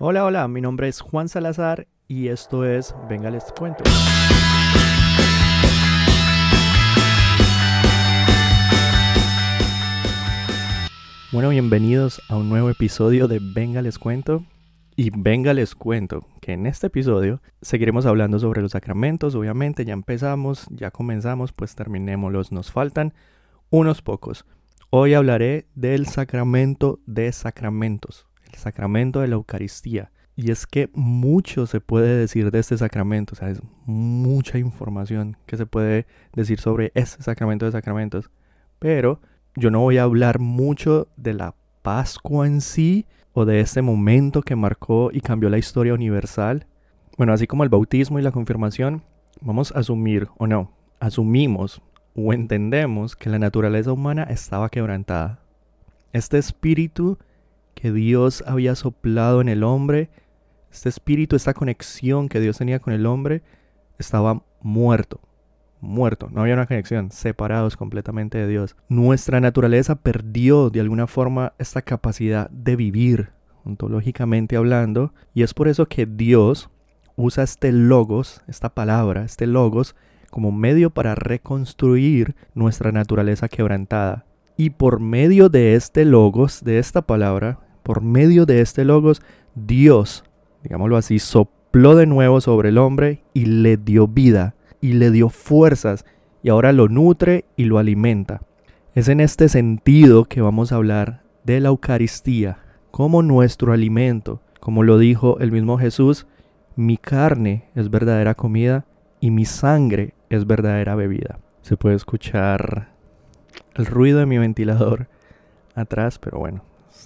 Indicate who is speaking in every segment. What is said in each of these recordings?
Speaker 1: Hola, hola, mi nombre es Juan Salazar y esto es Venga les cuento. Bueno, bienvenidos a un nuevo episodio de Venga les cuento. Y venga les cuento que en este episodio seguiremos hablando sobre los sacramentos, obviamente ya empezamos, ya comenzamos, pues terminémoslos, nos faltan unos pocos. Hoy hablaré del sacramento de sacramentos, sacramento de la Eucaristía. Y es que mucho se puede decir de este sacramento, o sea, es mucha información que se puede decir sobre este sacramento de sacramentos. Pero yo no voy a hablar mucho de la Pascua en sí o de este momento que marcó y cambió la historia universal. Bueno, así como el bautismo y la confirmación, vamos a asumir, o no, asumimos o entendemos que la naturaleza humana estaba quebrantada. Este espíritu que Dios había soplado en el hombre, este espíritu, esta conexión que Dios tenía con el hombre, estaba muerto. Muerto, no había una conexión, separados completamente de Dios. Nuestra naturaleza perdió de alguna forma esta capacidad de vivir, ontológicamente hablando, y es por eso que Dios usa este logos, esta palabra, este logos, como medio para reconstruir nuestra naturaleza quebrantada. Y por medio de este logos, de esta palabra, por medio de este logos, Dios, digámoslo así, sopló de nuevo sobre el hombre y le dio vida y le dio fuerzas y ahora lo nutre y lo alimenta. Es en este sentido que vamos a hablar de la Eucaristía como nuestro alimento. Como lo dijo el mismo Jesús, mi carne es verdadera comida y mi sangre es verdadera bebida. Se puede escuchar el ruido de mi ventilador atrás, pero bueno,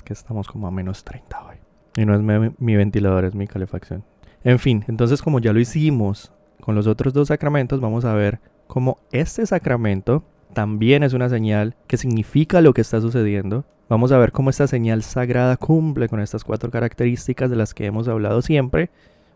Speaker 1: que estamos como a menos 30 hoy. Y no es mi, ventilador, es mi calefacción. En fin, entonces como ya lo hicimos con los otros dos sacramentos, vamos a ver cómo este sacramento también es una señal que significa lo que está sucediendo. Vamos a ver cómo esta señal sagrada cumple con estas cuatro características de las que hemos hablado siempre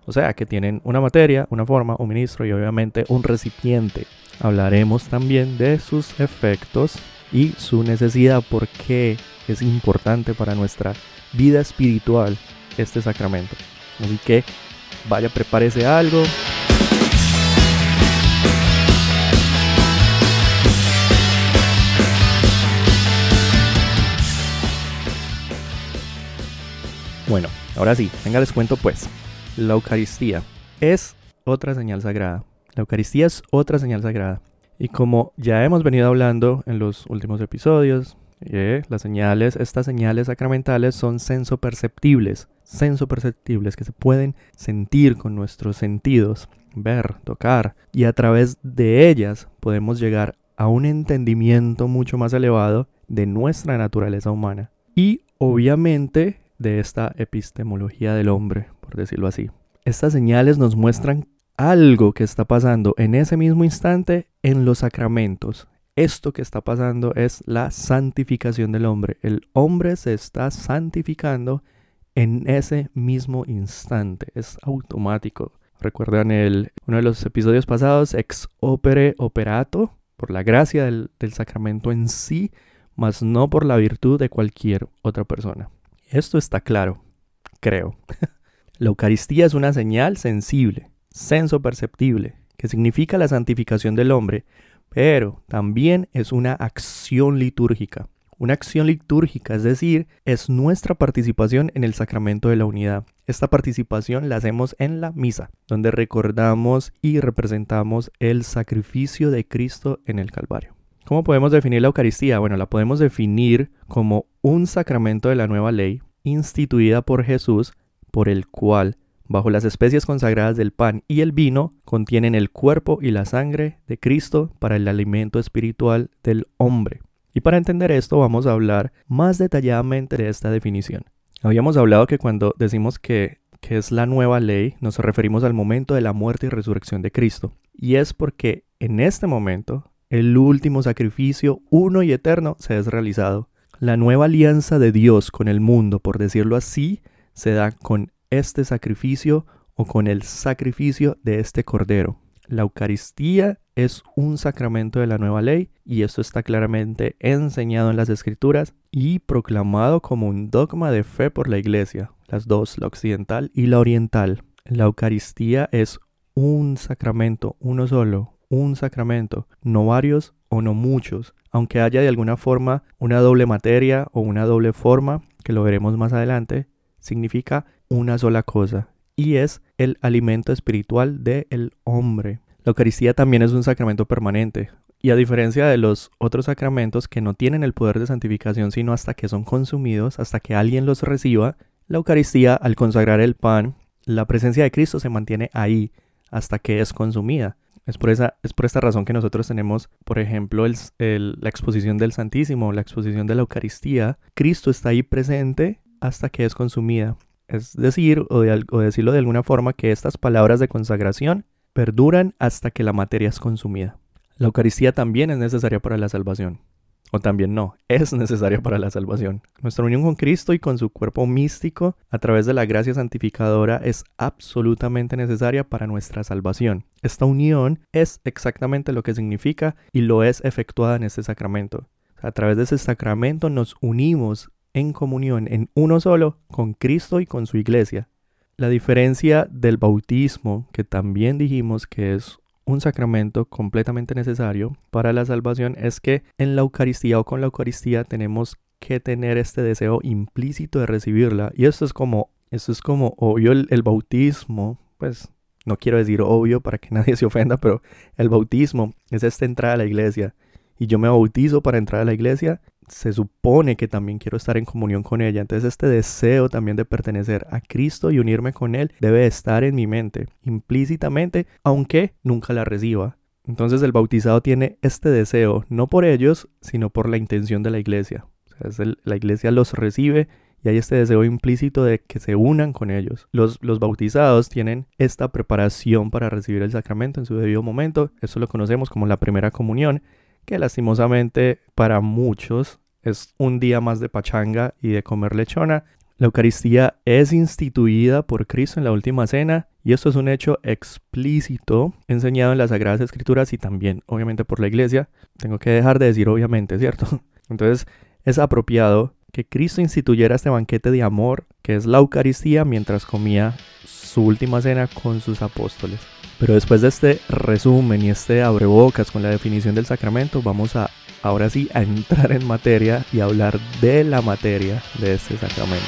Speaker 1: o sea, que tienen una materia, una forma, un ministro y obviamente un recipiente. Hablaremos también de sus efectos y su necesidad, por qué es importante para nuestra vida espiritual este sacramento. Así que vaya, prepárese algo. Bueno, ahora sí, venga les cuento pues. La Eucaristía es otra señal sagrada. La Eucaristía es otra señal sagrada. Y como ya hemos venido hablando en los últimos episodios, eh, las señales, estas señales sacramentales son sensoperceptibles, sensoperceptibles que se pueden sentir con nuestros sentidos, ver, tocar, y a través de ellas podemos llegar a un entendimiento mucho más elevado de nuestra naturaleza humana. Y obviamente de esta epistemología del hombre, por decirlo así. Estas señales nos muestran algo que está pasando en ese mismo instante en los sacramentos. Esto que está pasando es la santificación del hombre. El hombre se está santificando en ese mismo instante. Es automático. Recuerdan el, uno de los episodios pasados, ex opere operato, por la gracia del, sacramento en sí, mas no por la virtud de cualquier otra persona. Esto está claro, creo. la Eucaristía es una señal sensible, senso perceptible, que significa la santificación del hombre, pero también es una acción litúrgica. Una acción litúrgica, es decir, es nuestra participación en el sacramento de la unidad. Esta participación la hacemos en la misa, donde recordamos y representamos el sacrificio de Cristo en el Calvario. ¿Cómo podemos definir la Eucaristía? Bueno, la podemos definir como un sacramento de la nueva ley instituida por Jesús, por el cual, bajo las especies consagradas del pan y el vino, contienen el cuerpo y la sangre de Cristo para el alimento espiritual del hombre. Y para entender esto vamos a hablar más detalladamente de esta definición. Habíamos hablado que cuando decimos que, que es la nueva ley, nos referimos al momento de la muerte y resurrección de Cristo. Y es porque en este momento el último sacrificio uno y eterno se ha realizado. La nueva alianza de Dios con el mundo, por decirlo así, se da con este sacrificio o con el sacrificio de este cordero. La Eucaristía es un sacramento de la nueva ley y esto está claramente enseñado en las escrituras y proclamado como un dogma de fe por la Iglesia, las dos, la occidental y la oriental. La Eucaristía es un sacramento, uno solo, un sacramento, no varios o no muchos, aunque haya de alguna forma una doble materia o una doble forma, que lo veremos más adelante, significa una sola cosa, y es el alimento espiritual del hombre. La Eucaristía también es un sacramento permanente, y a diferencia de los otros sacramentos que no tienen el poder de santificación sino hasta que son consumidos, hasta que alguien los reciba, la Eucaristía al consagrar el pan, la presencia de Cristo se mantiene ahí hasta que es consumida. Es por, esa, es por esta razón que nosotros tenemos, por ejemplo, la exposición del Santísimo, la exposición de la Eucaristía. Cristo está ahí presente hasta que es consumida. Es decir, o, decirlo de alguna forma, que estas palabras de consagración perduran hasta que la materia es consumida. La Eucaristía también es necesaria para la salvación. O también no, es necesaria para la salvación. Nuestra unión con Cristo y con su cuerpo místico a través de la gracia santificadora es absolutamente necesaria para nuestra salvación. Esta unión es exactamente lo que significa y lo es efectuada en este sacramento. A través de ese sacramento nos unimos en comunión, en uno solo, con Cristo y con su iglesia. La diferencia del bautismo, que también dijimos que es un sacramento completamente necesario para la salvación es que en la Eucaristía o con la Eucaristía tenemos que tener este deseo implícito de recibirla. Y esto es como, esto es como obvio el, el bautismo, pues no quiero decir obvio para que nadie se ofenda, pero el bautismo es esta entrada a la iglesia. Y yo me bautizo para entrar a la iglesia se supone que también quiero estar en comunión con ella. Entonces este deseo también de pertenecer a Cristo y unirme con Él debe estar en mi mente implícitamente, aunque nunca la reciba. Entonces el bautizado tiene este deseo, no por ellos, sino por la intención de la iglesia. la iglesia los recibe y hay este deseo implícito de que se unan con ellos. Los, los, bautizados tienen esta preparación para recibir el sacramento en su debido momento. Eso lo conocemos como la primera comunión, que lastimosamente para muchos es un día más de pachanga y de comer lechona. La Eucaristía es instituida por Cristo en la última cena y esto es un hecho explícito enseñado en las Sagradas Escrituras y también obviamente por la Iglesia. Tengo que dejar de decir obviamente, ¿cierto? Entonces es apropiado que Cristo instituyera este banquete de amor que es la Eucaristía mientras comía su última cena con sus apóstoles. Pero después de este resumen y este abrebocas con la definición del sacramento, vamos a ahora sí a entrar en materia y hablar de la materia de este sacramento.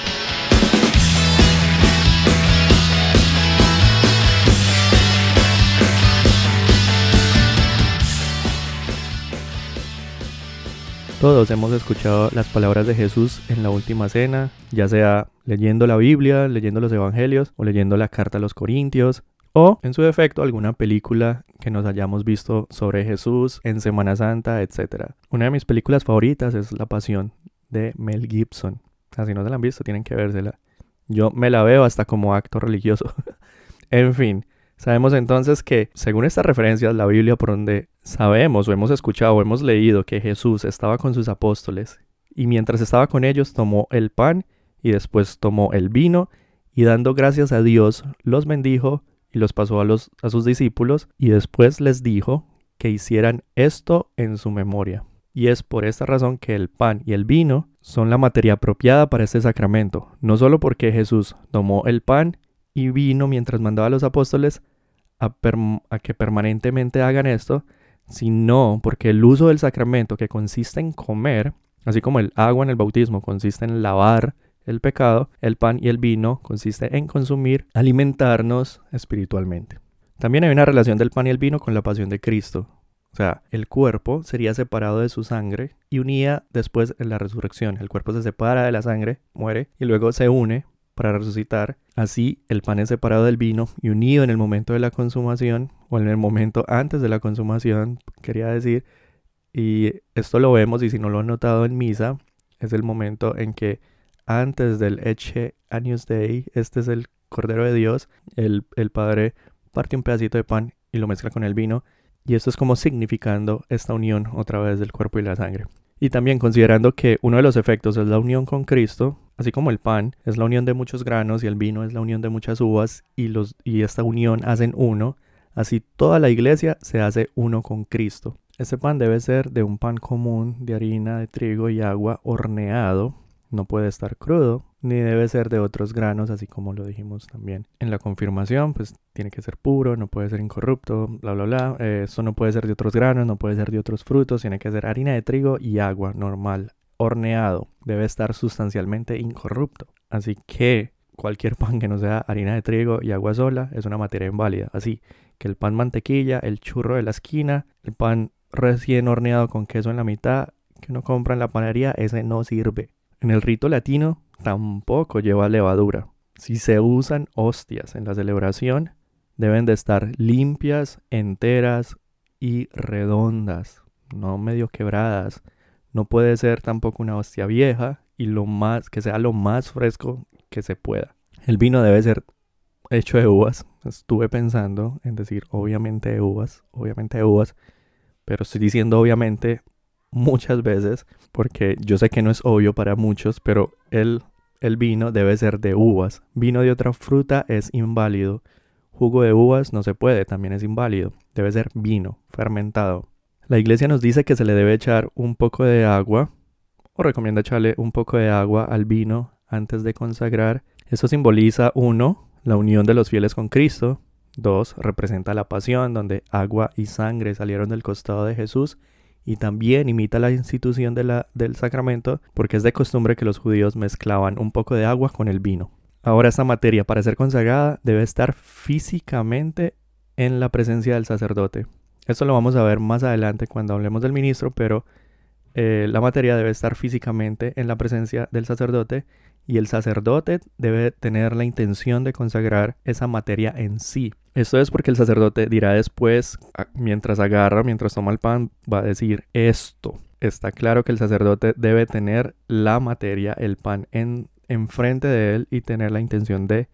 Speaker 1: Todos hemos escuchado las palabras de Jesús en la última cena, ya sea leyendo la Biblia, leyendo los Evangelios o leyendo la carta a los Corintios, o en su defecto alguna película que nos hayamos visto sobre Jesús en Semana Santa, etc. Una de mis películas favoritas es La Pasión de Mel Gibson. Así no se la han visto, tienen que vérsela. Yo me la veo hasta como acto religioso. en fin, sabemos entonces que, según estas referencias, la Biblia por donde sabemos o hemos escuchado o hemos leído que Jesús estaba con sus apóstoles y mientras estaba con ellos tomó el pan y después tomó el vino y dando gracias a Dios los bendijo y los pasó a, los, a sus discípulos y después les dijo que hicieran esto en su memoria. Y es por esta razón que el pan y el vino son la materia apropiada para este sacramento, no solo porque Jesús tomó el pan y vino mientras mandaba a los apóstoles a, a que permanentemente hagan esto, sino porque el uso del sacramento que consiste en comer, así como el agua en el bautismo consiste en lavar el pecado, el pan y el vino consiste en consumir, alimentarnos espiritualmente. También hay una relación del pan y el vino con la pasión de Cristo. O sea, el cuerpo sería separado de su sangre y unía después en la resurrección. El cuerpo se separa de la sangre, muere y luego se une para resucitar. Así, el pan es separado del vino y unido en el momento de la consumación o en el momento antes de la consumación, quería decir. Y esto lo vemos y si no lo han notado en misa, es el momento en que antes del Eche Agnus Dei, este es el Cordero de Dios, el, el Padre parte un pedacito de pan y lo mezcla con el vino, y esto es como significando esta unión otra vez del cuerpo y la sangre. Y también considerando que uno de los efectos es la unión con Cristo, así como el pan es la unión de muchos granos y el vino es la unión de muchas uvas y, los, y esta unión hacen uno, así toda la iglesia se hace uno con Cristo. Este pan debe ser de un pan común de harina de trigo y agua horneado. No puede estar crudo, ni debe ser de otros granos, así como lo dijimos también en la confirmación, pues tiene que ser puro, no puede ser incorrupto, bla, bla, bla. Eh, esto no puede ser de otros granos, no puede ser de otros frutos, tiene que ser harina de trigo y agua normal, horneado. Debe estar sustancialmente incorrupto. Así que cualquier pan que no sea harina de trigo y agua sola es una materia inválida. Así que el pan mantequilla, el churro de la esquina, el pan recién horneado con queso en la mitad que uno compra en la panadería, ese no sirve. En el rito latino tampoco lleva levadura. Si se usan hostias en la celebración, deben de estar limpias, enteras y redondas, no medio quebradas. No puede ser tampoco una hostia vieja y lo más que sea lo más fresco que se pueda. El vino debe ser hecho de uvas. Estuve pensando en decir obviamente de uvas, obviamente de uvas, pero estoy diciendo obviamente muchas veces porque yo sé que no es obvio para muchos, pero el, el vino debe ser de uvas. Vino de otra fruta es inválido. Jugo de uvas no se puede, también es inválido. Debe ser vino, fermentado. La iglesia nos dice que se le debe echar un poco de agua, o recomienda echarle un poco de agua al vino antes de consagrar. Eso simboliza, uno, la unión de los fieles con Cristo. Dos, representa la pasión, donde agua y sangre salieron del costado de Jesús y también imita la institución del sacramento porque es de costumbre que los judíos mezclaban un poco de agua con el vino. Ahora esta materia para ser consagrada debe estar físicamente en la presencia del sacerdote. Esto lo vamos a ver más adelante cuando hablemos del ministro, pero eh, la materia debe estar físicamente en la presencia del sacerdote y el sacerdote debe tener la intención de consagrar esa materia en sí. Esto es porque el sacerdote dirá después, mientras agarra, mientras toma el pan, va a decir esto. Está claro que el sacerdote debe tener la materia, el pan, en enfrente de él y tener la intención de,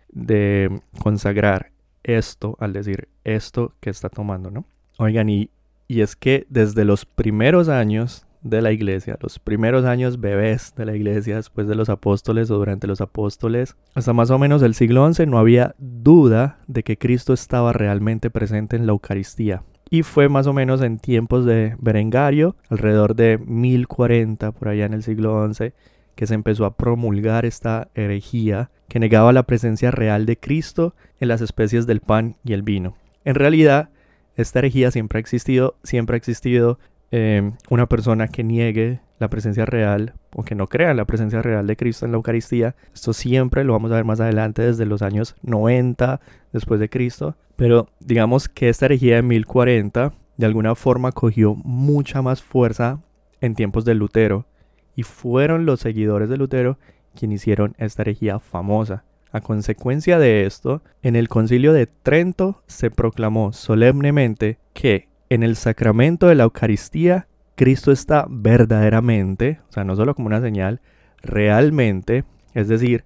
Speaker 1: consagrar esto al decir esto que está tomando, ¿no? Oigan, y es que desde los primeros años de la iglesia, los primeros años bebés de la iglesia después de los apóstoles o durante los apóstoles, hasta más o menos el siglo XI no había duda de que Cristo estaba realmente presente en la Eucaristía. Y fue más o menos en tiempos de Berengario, alrededor de 1040, por allá en el siglo XI, que se empezó a promulgar esta herejía que negaba la presencia real de Cristo en las especies del pan y el vino. En realidad, esta herejía siempre ha existido, siempre ha existido Em, una persona que niegue la presencia real o que no crea la presencia real de Cristo en la Eucaristía. Esto siempre lo vamos a ver más adelante desde los años 90 después de Cristo. Pero digamos que esta herejía de 1040 de alguna forma cogió mucha más fuerza en tiempos de Lutero. Y fueron los seguidores de Lutero quienes hicieron esta herejía famosa. A consecuencia de esto, en el concilio de Trento se proclamó solemnemente que en el sacramento de la Eucaristía, Cristo está verdaderamente, o sea, no solo como una señal, realmente, es decir,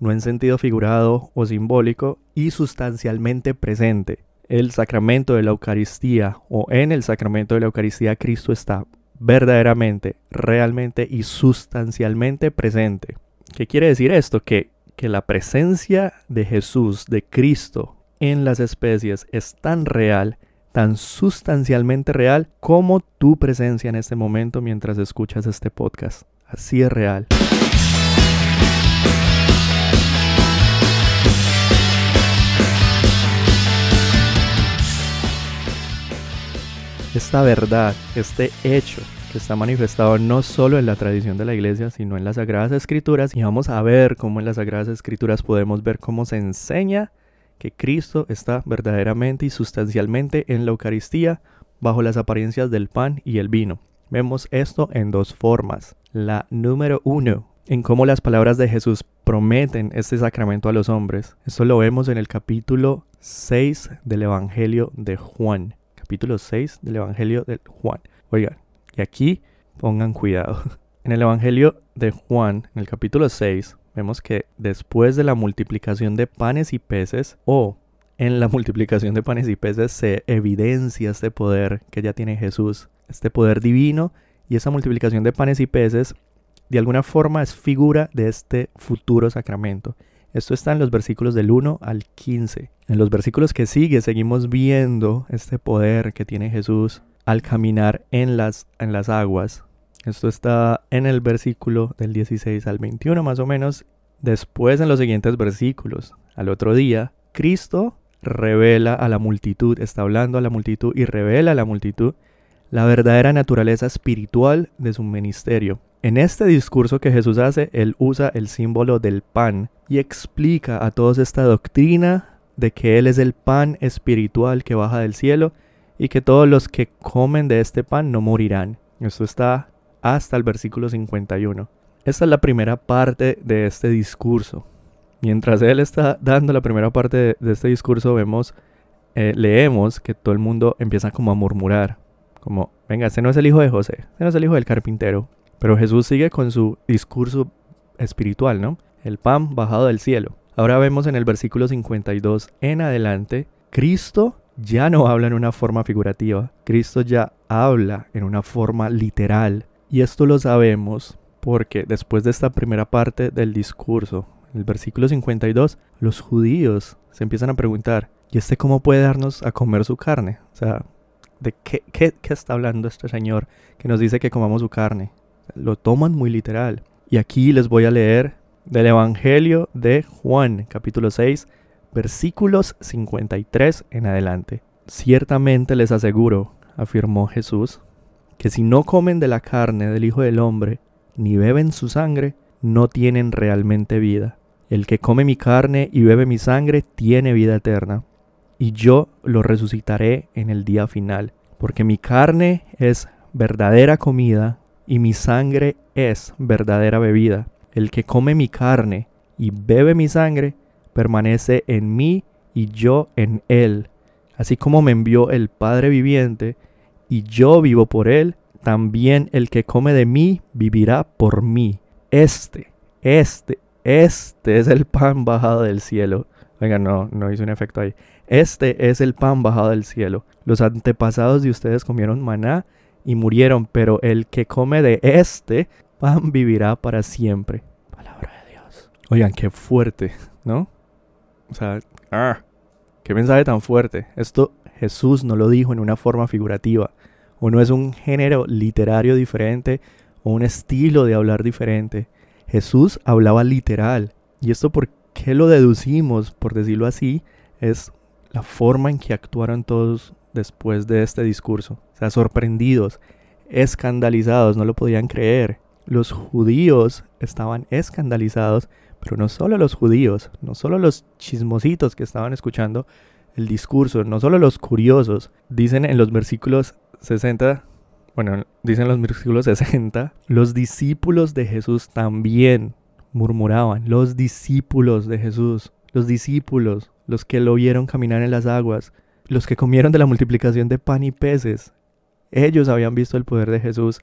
Speaker 1: no en sentido figurado o simbólico, y sustancialmente presente. El sacramento de la Eucaristía o en el sacramento de la Eucaristía Cristo está verdaderamente, realmente y sustancialmente presente. ¿Qué quiere decir esto? Que, que la presencia de Jesús, de Cristo en las especies es tan real tan sustancialmente real como tu presencia en este momento mientras escuchas este podcast. Así es real. Esta verdad, este hecho que está manifestado no solo en la tradición de la iglesia, sino en las Sagradas Escrituras. Y vamos a ver cómo en las Sagradas Escrituras podemos ver cómo se enseña que Cristo está verdaderamente y sustancialmente en la Eucaristía bajo las apariencias del pan y el vino. Vemos esto en dos formas. La número uno, en cómo las palabras de Jesús prometen este sacramento a los hombres. Esto lo vemos en el capítulo 6 del Evangelio de Juan. Capítulo 6 del Evangelio de Juan. Oigan, y aquí pongan cuidado. En el Evangelio de Juan, en el capítulo 6, vemos que después de la multiplicación de panes y peces, o en la multiplicación de panes y peces se evidencia este poder que ya tiene Jesús, este poder divino, y esa multiplicación de panes y peces de alguna forma es figura de este futuro sacramento. Esto está en los versículos del 1 al 15. En los versículos que sigue seguimos viendo este poder que tiene Jesús al caminar en las, en las aguas. Esto está en el versículo del 16 al 21 más o menos. Después en los siguientes versículos, al otro día, Cristo revela a la multitud, está hablando a la multitud y revela a la multitud la verdadera naturaleza espiritual de su ministerio. En este discurso que Jesús hace, él usa el símbolo del pan y explica a todos esta doctrina de que Él es el pan espiritual que baja del cielo y que todos los que comen de este pan no morirán. Esto está hasta el versículo 51. Esta es la primera parte de este discurso. Mientras Él está dando la primera parte de, este discurso, vemos, eh, leemos que todo el mundo empieza como a murmurar. Como, venga, este no es el hijo de José, este no es el hijo del carpintero. Pero Jesús sigue con su discurso espiritual, ¿no? El pan bajado del cielo. Ahora vemos en el versículo 52 en adelante, Cristo ya no habla en una forma figurativa, Cristo ya habla en una forma literal. Y esto lo sabemos porque después de esta primera parte del discurso, en el versículo 52, los judíos se empiezan a preguntar, ¿y este cómo puede darnos a comer su carne? O sea, ¿de qué, qué, qué está hablando este señor que nos dice que comamos su carne? Lo toman muy literal. Y aquí les voy a leer del Evangelio de Juan, capítulo 6, versículos 53 en adelante. Ciertamente les aseguro, afirmó Jesús, que si no comen de la carne del Hijo del Hombre, ni beben su sangre, no tienen realmente vida. El que come mi carne y bebe mi sangre tiene vida eterna, y yo lo resucitaré en el día final, porque mi carne es verdadera comida y mi sangre es verdadera bebida. El que come mi carne y bebe mi sangre, permanece en mí y yo en él. Así como me envió el Padre viviente, y yo vivo por él, también el que come de mí vivirá por mí. Este, este, este es el pan bajado del cielo. Venga, no, no hice un efecto ahí. Este es el pan bajado del cielo. Los antepasados de ustedes comieron maná y murieron, pero el que come de este pan vivirá para siempre. Palabra de Dios. Oigan, qué fuerte, ¿no? O sea, ah, qué mensaje tan fuerte. Esto Jesús no lo dijo en una forma figurativa. O no es un género literario diferente o un estilo de hablar diferente. Jesús hablaba literal. Y esto por qué lo deducimos, por decirlo así, es la forma en que actuaron todos después de este discurso. O sea, sorprendidos, escandalizados, no lo podían creer. Los judíos estaban escandalizados, pero no solo los judíos, no solo los chismositos que estaban escuchando el discurso, no solo los curiosos. Dicen en los versículos 60, bueno, dicen los versículos 60, los discípulos de Jesús también murmuraban, los discípulos de Jesús, los discípulos, los que lo vieron caminar en las aguas, los que comieron de la multiplicación de pan y peces. Ellos habían visto el poder de Jesús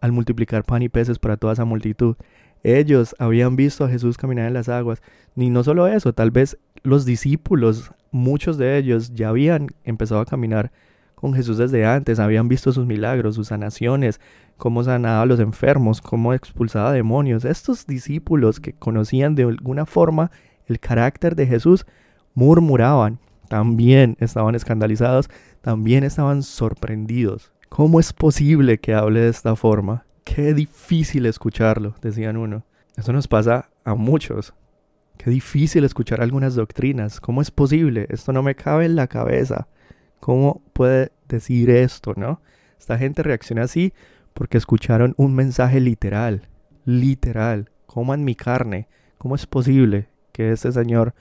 Speaker 1: al multiplicar pan y peces para toda esa multitud. Ellos habían visto a Jesús caminar en las aguas. Ni no solo eso, tal vez los discípulos, muchos de ellos ya habían empezado a caminar con Jesús desde antes, habían visto sus milagros, sus sanaciones, cómo sanaba a los enfermos, cómo expulsaba demonios. Estos discípulos que conocían de alguna forma el carácter de Jesús, murmuraban, también estaban escandalizados, también estaban sorprendidos. ¿Cómo es posible que hable de esta forma? Qué difícil escucharlo, decían uno. Eso nos pasa a muchos. Qué difícil escuchar algunas doctrinas. ¿Cómo es posible? Esto no me cabe en la cabeza. ¿Cómo puede decir esto, no? Esta gente reacciona así porque escucharon un mensaje literal. Literal. Coman mi carne. ¿Cómo es posible que este Señor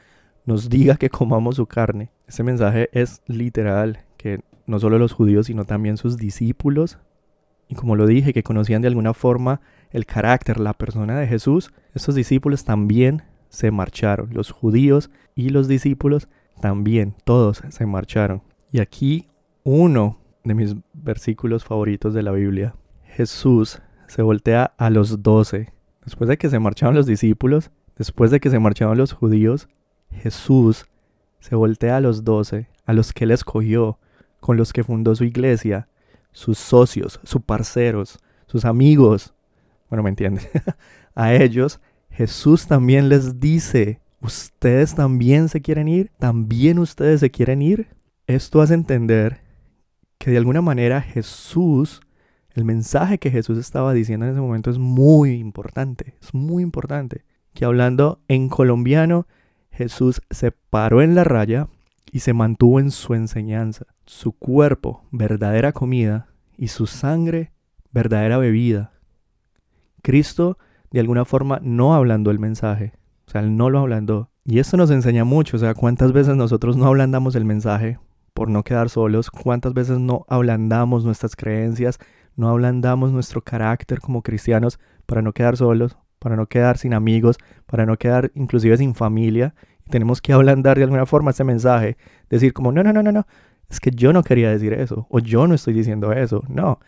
Speaker 1: nos diga que comamos su carne? Ese mensaje es literal, que no solo los judíos, sino también sus discípulos, y como lo dije, que conocían de alguna forma el carácter, la persona de Jesús, estos discípulos también se marcharon. Los judíos y los discípulos también, todos se marcharon. Y aquí uno de mis versículos favoritos de la Biblia. Jesús se voltea a los doce. Después de que se marcharon los discípulos, después de que se marcharon los judíos, Jesús se voltea a los doce, a los que él escogió, con los que fundó su iglesia, sus socios, sus parceros, sus amigos. Bueno, me entienden. a ellos Jesús también les dice, ¿ustedes también se quieren ir? ¿También ustedes se quieren ir? Esto hace entender que de alguna manera Jesús, el mensaje que Jesús estaba diciendo en ese momento es muy importante, es muy importante. Que hablando en colombiano, Jesús se paró en la raya y se mantuvo en su enseñanza. Su cuerpo, verdadera comida, y su sangre, verdadera bebida. Cristo, de alguna forma, no hablando el mensaje. O sea, él no lo hablando. Y esto nos enseña mucho. O sea, cuántas veces nosotros no ablandamos el mensaje por no quedar solos. Cuántas veces no ablandamos nuestras creencias. No ablandamos nuestro carácter como cristianos para no quedar solos, para no quedar sin amigos, para no quedar inclusive sin familia tenemos que ablandar de alguna forma ese mensaje. Decir como, no, no, no, no, no, es que yo no quería decir eso, o yo no estoy diciendo eso. No,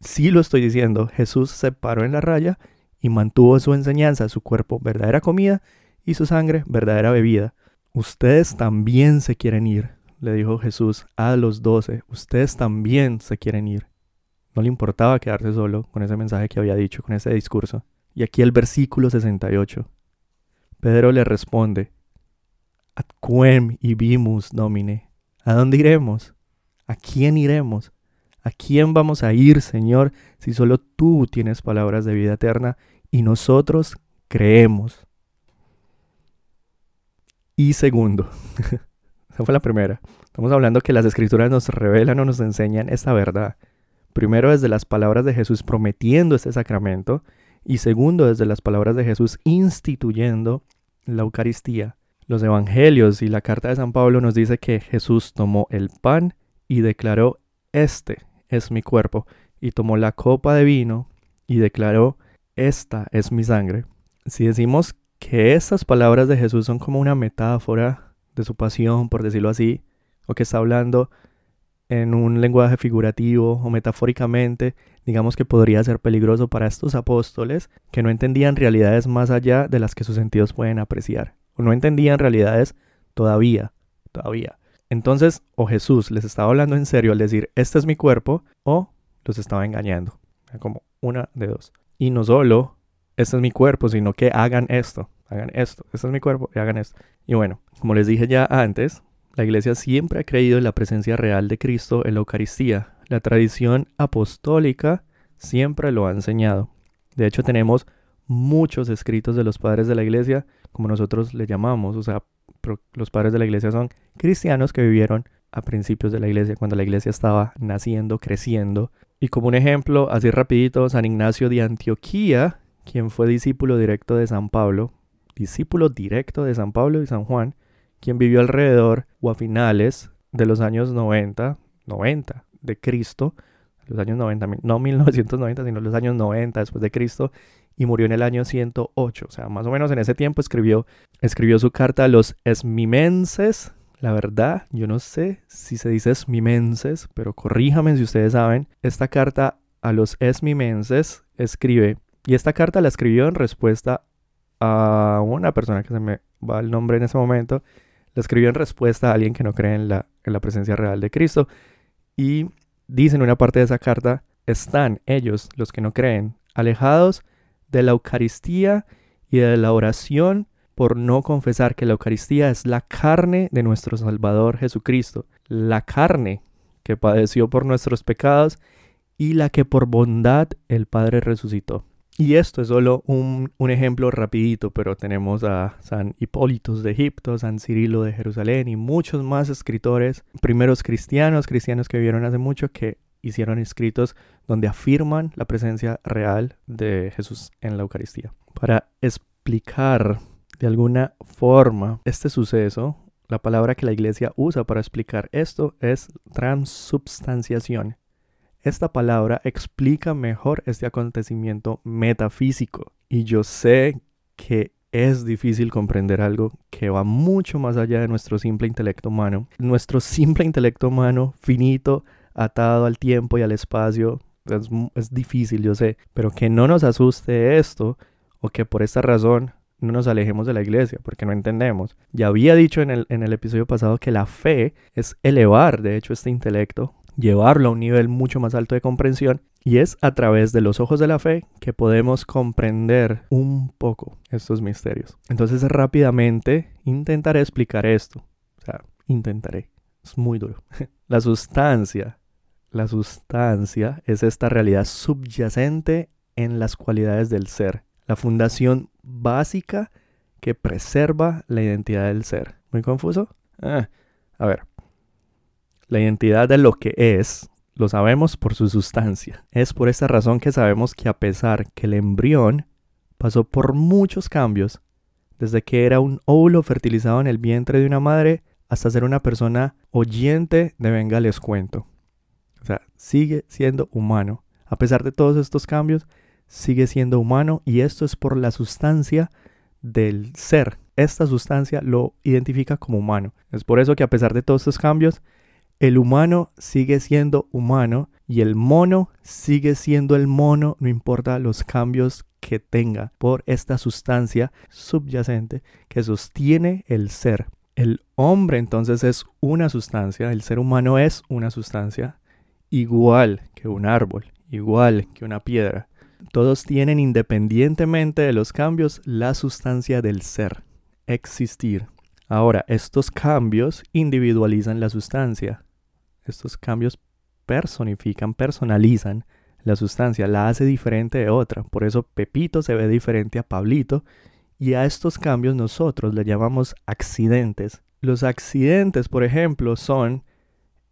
Speaker 1: sí lo estoy diciendo. Jesús se paró en la raya y mantuvo su enseñanza, su cuerpo verdadera comida y su sangre verdadera bebida. Ustedes también se quieren ir, le dijo Jesús a los doce. Ustedes también se quieren ir. No le importaba quedarse solo con ese mensaje que había dicho, con ese discurso. Y aquí el versículo 68. Pedro le responde, Ad quem vimus Domine. ¿A dónde iremos? ¿A quién iremos? ¿A quién vamos a ir, Señor, si solo tú tienes palabras de vida eterna y nosotros creemos? Y segundo, esa fue la primera. Estamos hablando que las escrituras nos revelan o nos enseñan esta verdad. Primero desde las palabras de Jesús prometiendo este sacramento y segundo desde las palabras de Jesús instituyendo la Eucaristía. Los evangelios y la carta de San Pablo nos dice que Jesús tomó el pan y declaró, este es mi cuerpo, y tomó la copa de vino y declaró, esta es mi sangre. Si decimos que estas palabras de Jesús son como una metáfora de su pasión, por decirlo así, o que está hablando en un lenguaje figurativo o metafóricamente, digamos que podría ser peligroso para estos apóstoles que no entendían realidades más allá de las que sus sentidos pueden apreciar o no entendían realidades todavía, todavía. Entonces, o Jesús les estaba hablando en serio al decir, este es mi cuerpo, o los estaba engañando. Como una de dos. Y no solo, este es mi cuerpo, sino que hagan esto, hagan esto, este es mi cuerpo y hagan esto. Y bueno, como les dije ya antes, la iglesia siempre ha creído en la presencia real de Cristo en la Eucaristía. La tradición apostólica siempre lo ha enseñado. De hecho, tenemos muchos escritos de los padres de la iglesia, como nosotros le llamamos, o sea, los padres de la iglesia son cristianos que vivieron a principios de la iglesia, cuando la iglesia estaba naciendo, creciendo. Y como un ejemplo, así rapidito, San Ignacio de Antioquía, quien fue discípulo directo de San Pablo, discípulo directo de San Pablo y San Juan, quien vivió alrededor o a finales de los años 90, 90 de Cristo, los años 90, no 1990, sino los años 90 después de Cristo, y murió en el año 108. O sea, más o menos en ese tiempo escribió, escribió su carta a los esmimenses. La verdad, yo no sé si se dice esmimenses, pero corríjame si ustedes saben. Esta carta a los esmimenses escribe, y esta carta la escribió en respuesta a una persona que se me va el nombre en ese momento. La escribió en respuesta a alguien que no cree en la, en la presencia real de Cristo. Y dice en una parte de esa carta, están ellos, los que no creen, alejados de la Eucaristía y de la oración por no confesar que la Eucaristía es la carne de nuestro Salvador Jesucristo, la carne que padeció por nuestros pecados y la que por bondad el Padre resucitó. Y esto es solo un, ejemplo rapidito, pero tenemos a San Hipólitos de Egipto, San Cirilo de Jerusalén y muchos más escritores, primeros cristianos, cristianos que vivieron hace mucho, que hicieron escritos donde afirman la presencia real de Jesús en la Eucaristía. Para explicar de alguna forma este suceso, la palabra que la iglesia usa para explicar esto es transubstanciación. Esta palabra explica mejor este acontecimiento metafísico y yo sé que es difícil comprender algo que va mucho más allá de nuestro simple intelecto humano. Nuestro simple intelecto humano finito atado al tiempo y al espacio. Es, difícil, yo sé, pero que no nos asuste esto o que por esta razón no nos alejemos de la iglesia porque no entendemos. Ya había dicho en el, en el episodio pasado que la fe es elevar, de hecho, este intelecto, llevarlo a un nivel mucho más alto de comprensión y es a través de los ojos de la fe que podemos comprender un poco estos misterios. Entonces rápidamente intentaré explicar esto. O sea, intentaré. Es muy duro. la sustancia La sustancia es esta realidad subyacente en las cualidades del ser, la fundación básica que preserva la identidad del ser. ¿Muy confuso? Ah, a ver, la identidad de lo que es lo sabemos por su sustancia. Es por esta razón que sabemos que a pesar que el embrión pasó por muchos cambios, desde que era un óvulo fertilizado en el vientre de una madre hasta ser una persona oyente de venga les cuento. O sea, sigue siendo humano. A pesar de todos estos cambios, sigue siendo humano y esto es por la sustancia del ser. Esta sustancia lo identifica como humano. Es por eso que a pesar de todos estos cambios, el humano sigue siendo humano y el mono sigue siendo el mono, no importa los cambios que tenga por esta sustancia subyacente que sostiene el ser. El hombre entonces es una sustancia, el ser humano es una sustancia igual que un árbol, igual que una piedra. Todos tienen independientemente de los cambios la sustancia del ser, existir. Ahora, estos cambios individualizan la sustancia. Estos cambios personifican, personalizan la sustancia, la hace diferente de otra. Por eso Pepito se ve diferente a Pablito y a estos cambios nosotros le llamamos accidentes. Los accidentes, por ejemplo, son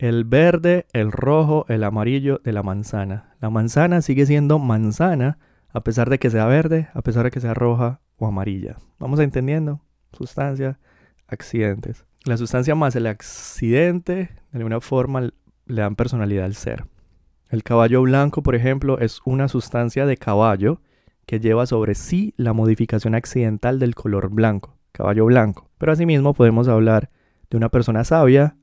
Speaker 1: el verde, el rojo, el amarillo de la manzana. La manzana sigue siendo manzana a pesar de que sea verde, a pesar de que sea roja o amarilla. ¿Vamos entendiendo? Sustancia, accidentes. La sustancia más el accidente, de alguna forma, le dan personalidad al ser. El caballo blanco, por ejemplo, es una sustancia de caballo que lleva sobre sí la modificación accidental del color blanco, caballo blanco. Pero asimismo podemos hablar de una persona sabia,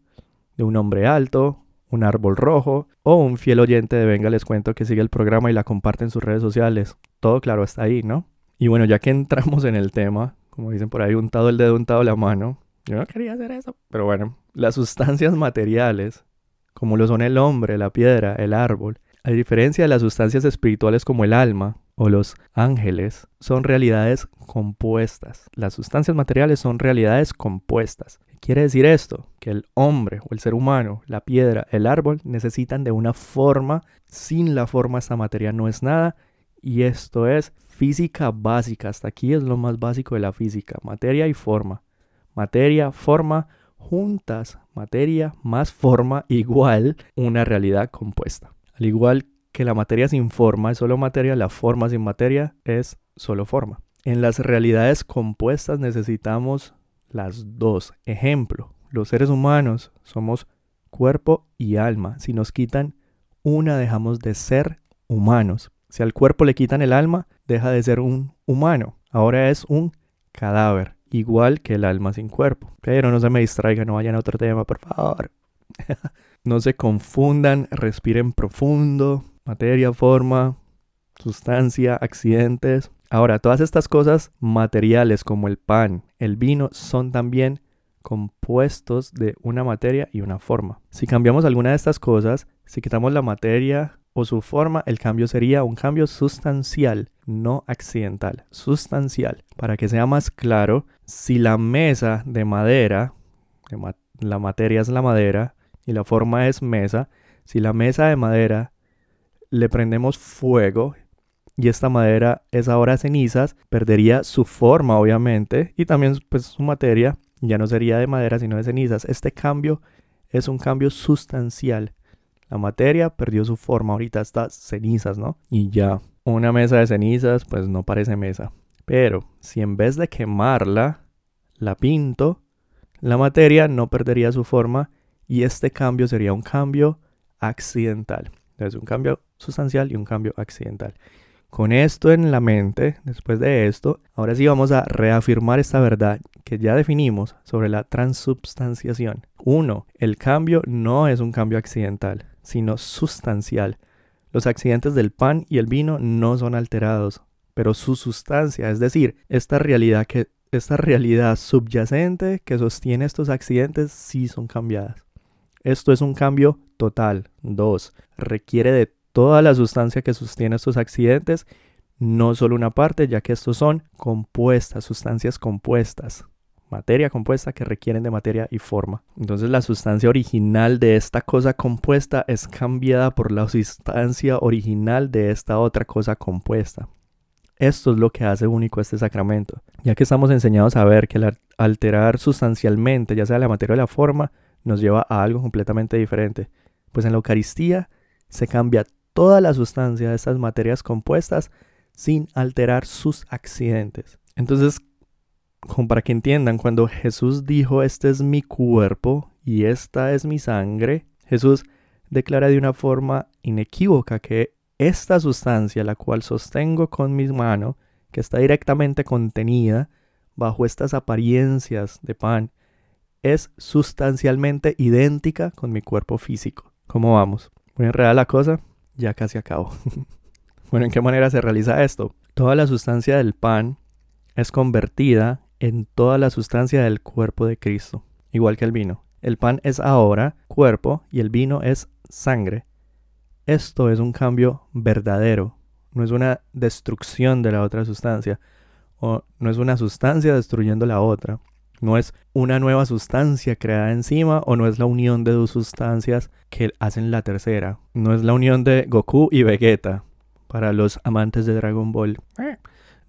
Speaker 1: de un hombre alto, un árbol rojo o un fiel oyente de Venga les cuento que sigue el programa y la comparte en sus redes sociales. Todo claro está ahí, ¿no? Y bueno, ya que entramos en el tema, como dicen por ahí, untado el dedo, untado la mano, yo no quería hacer eso. Pero bueno, las sustancias materiales, como lo son el hombre, la piedra, el árbol, a diferencia de las sustancias espirituales como el alma o los ángeles, son realidades compuestas. Las sustancias materiales son realidades compuestas. ¿Qué quiere decir esto? Que el hombre o el ser humano, la piedra, el árbol necesitan de una forma. Sin la forma esta materia no es nada. Y esto es física básica. Hasta aquí es lo más básico de la física. Materia y forma materia, forma, juntas, materia más forma igual una realidad compuesta. Al igual que la materia sin forma es solo materia, la forma sin materia es solo forma. En las realidades compuestas necesitamos las dos. Ejemplo, los seres humanos somos cuerpo y alma. Si nos quitan una, dejamos de ser humanos. Si al cuerpo le quitan el alma, deja de ser un humano. Ahora es un cadáver igual que el alma sin cuerpo. Pero no se me distraigan, no vayan a otro tema, por favor. no se confundan, respiren profundo, materia, forma, sustancia, accidentes. Ahora, todas estas cosas materiales como el pan, el vino, son también compuestos de una materia y una forma. Si cambiamos alguna de estas cosas, si quitamos la materia o su forma, el cambio sería un cambio sustancial, no accidental, sustancial. Para que sea más claro, si la mesa de madera, la materia es la madera y la forma es mesa, si la mesa de madera le prendemos fuego y esta madera es ahora cenizas, perdería su forma obviamente y también pues su materia ya no sería de madera sino de cenizas. Este cambio es un cambio sustancial la materia perdió su forma, ahorita está cenizas, ¿no? Y ya, una mesa de cenizas, pues no parece mesa. Pero si en vez de quemarla, la pinto, la materia no perdería su forma y este cambio sería un cambio accidental. Es un cambio sustancial y un cambio accidental. Con esto en la mente, después de esto, ahora sí vamos a reafirmar esta verdad que ya definimos sobre la transubstanciación. Uno, el cambio no es un cambio accidental sino sustancial. Los accidentes del pan y el vino no son alterados, pero su sustancia, es decir, esta realidad que esta realidad subyacente que sostiene estos accidentes sí son cambiadas. Esto es un cambio total. Dos, requiere de toda la sustancia que sostiene estos accidentes, no solo una parte, ya que estos son compuestas, sustancias compuestas. materia compuesta que requieren de materia y forma. Entonces la sustancia original de esta cosa compuesta es cambiada por la sustancia original de esta otra cosa compuesta. Esto es lo que hace único este sacramento, ya que estamos enseñados a ver que el alterar sustancialmente, ya sea la materia o la forma, nos lleva a algo completamente diferente. Pues en la Eucaristía se cambia toda la sustancia de estas materias compuestas sin alterar sus accidentes. Entonces, como para que entiendan, cuando Jesús dijo, este es mi cuerpo y esta es mi sangre, Jesús declara de una forma inequívoca que esta sustancia, la cual sostengo con mis manos, que está directamente contenida bajo estas apariencias de pan, es sustancialmente idéntica con mi cuerpo físico. ¿Cómo vamos? Muy enredada la cosa, ya casi acabo. bueno, ¿en qué manera se realiza esto? Toda la sustancia del pan es convertida en toda la sustancia del cuerpo de Cristo, igual que el vino. El pan es ahora cuerpo y el vino es sangre. Esto es un cambio verdadero, no es una destrucción de la otra sustancia, o no es una sustancia destruyendo la otra, no es una nueva sustancia creada encima o no es la unión de dos sustancias que hacen la tercera, no es la unión de Goku y Vegeta para los amantes de Dragon Ball.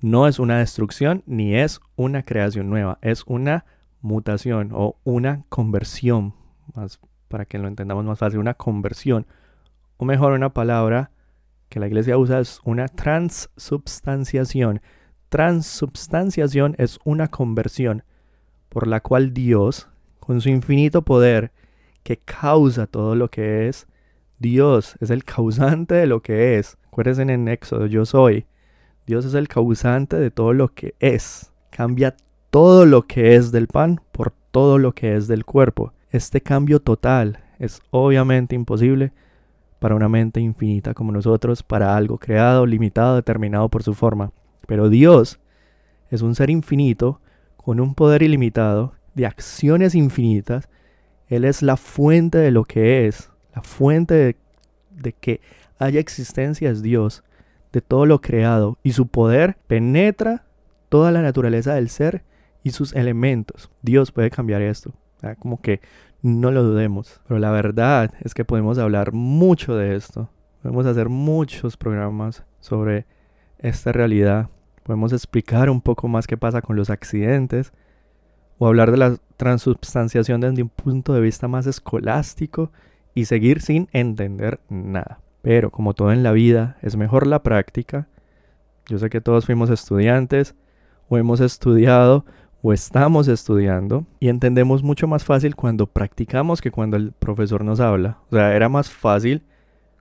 Speaker 1: No es una destrucción ni es una creación nueva, es una mutación o una conversión, más para que lo entendamos más fácil, una conversión, o mejor una palabra que la iglesia usa es una transubstanciación. Transubstanciación es una conversión por la cual Dios, con su infinito poder, que causa todo lo que es, Dios es el causante de lo que es. Acuérdense en Éxodo, yo soy. Dios es el causante de todo lo que es. Cambia todo lo que es del pan por todo lo que es del cuerpo. Este cambio total es obviamente imposible para una mente infinita como nosotros, para algo creado, limitado, determinado por su forma. Pero Dios es un ser infinito con un poder ilimitado de acciones infinitas. Él es la fuente de lo que es, la fuente de, que haya existencia es Dios de todo lo creado y su poder penetra toda la naturaleza del ser y sus elementos. Dios puede cambiar esto. Como que no lo dudemos. Pero la verdad es que podemos hablar mucho de esto. Podemos hacer muchos programas sobre esta realidad. Podemos explicar un poco más qué pasa con los accidentes. O hablar de la transubstanciación desde un punto de vista más escolástico y seguir sin entender nada. Pero como todo en la vida, es mejor la práctica. Yo sé que todos fuimos estudiantes o hemos estudiado o estamos estudiando y entendemos mucho más fácil cuando practicamos que cuando el profesor nos habla. O sea, era más fácil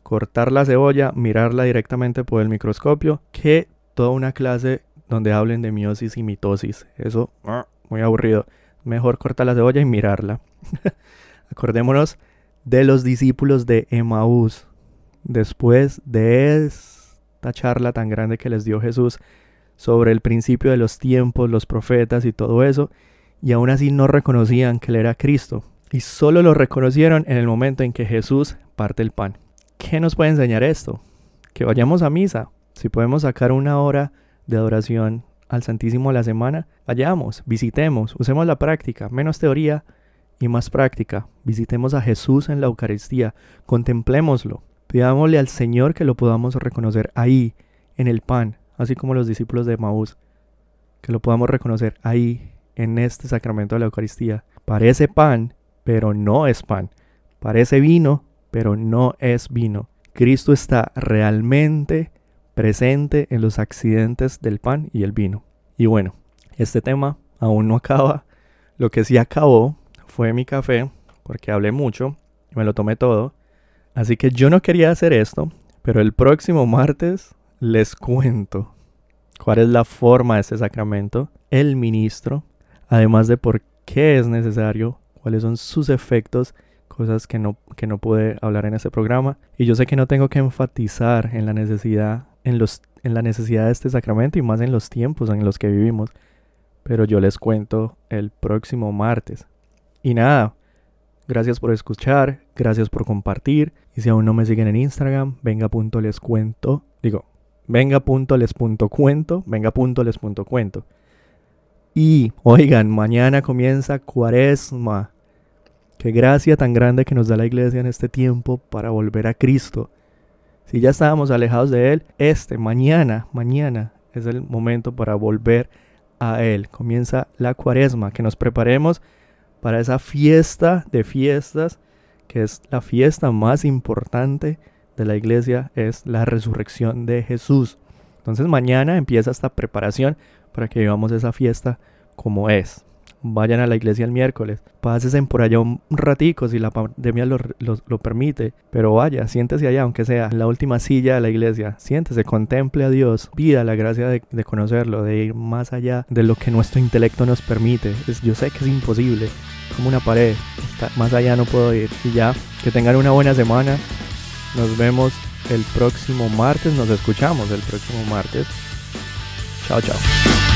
Speaker 1: cortar la cebolla, mirarla directamente por el microscopio que toda una clase donde hablen de miosis y mitosis. Eso, ah, muy aburrido. Mejor cortar la cebolla y mirarla. Acordémonos de los discípulos de Emaús después de esta charla tan grande que les dio Jesús sobre el principio de los tiempos, los profetas y todo eso, y aún así no reconocían que él era Cristo. Y solo lo reconocieron en el momento en que Jesús parte el pan. ¿Qué nos puede enseñar esto? Que vayamos a misa. Si podemos sacar una hora de adoración al Santísimo a la semana, vayamos, visitemos, usemos la práctica, menos teoría y más práctica. Visitemos a Jesús en la Eucaristía, contemplémoslo, Pidámosle al Señor que lo podamos reconocer ahí, en el pan, así como los discípulos de Maús, que lo podamos reconocer ahí, en este sacramento de la Eucaristía. Parece pan, pero no es pan. Parece vino, pero no es vino. Cristo está realmente presente en los accidentes del pan y el vino. Y bueno, este tema aún no acaba. Lo que sí acabó fue mi café, porque hablé mucho, y me lo tomé todo. Así que yo no quería hacer esto, pero el próximo martes les cuento cuál es la forma de este sacramento, el ministro, además de por qué es necesario, cuáles son sus efectos, cosas que no, que no pude hablar en este programa. Y yo sé que no tengo que enfatizar en la necesidad, en, los, en la necesidad de este sacramento y más en los tiempos en los que vivimos. Pero yo les cuento el próximo martes. Y nada, Gracias por escuchar, gracias por compartir. Y si aún no me siguen en Instagram, venga punto les cuento. Digo, venga punto les punto cuento, venga punto les punto cuento. Y, oigan, mañana comienza cuaresma. Qué gracia tan grande que nos da la iglesia en este tiempo para volver a Cristo. Si ya estábamos alejados de Él, este, mañana, mañana es el momento para volver a Él. Comienza la cuaresma, que nos preparemos para esa fiesta de fiestas, que es la fiesta más importante de la iglesia, es la resurrección de Jesús. Entonces mañana empieza esta preparación para que vivamos esa fiesta como es. Vayan a la iglesia el miércoles, pásense por allá un ratico si la pandemia lo, lo, permite, pero vaya, siéntese allá, aunque sea en la última silla de la iglesia, siéntese, contemple a Dios, pida la gracia de, de conocerlo, de ir más allá de lo que nuestro intelecto nos permite. Es, yo sé que es imposible, como una pared, más allá no puedo ir. Y ya, que tengan una buena semana, nos vemos el próximo martes, nos escuchamos el próximo martes. Chao, chao.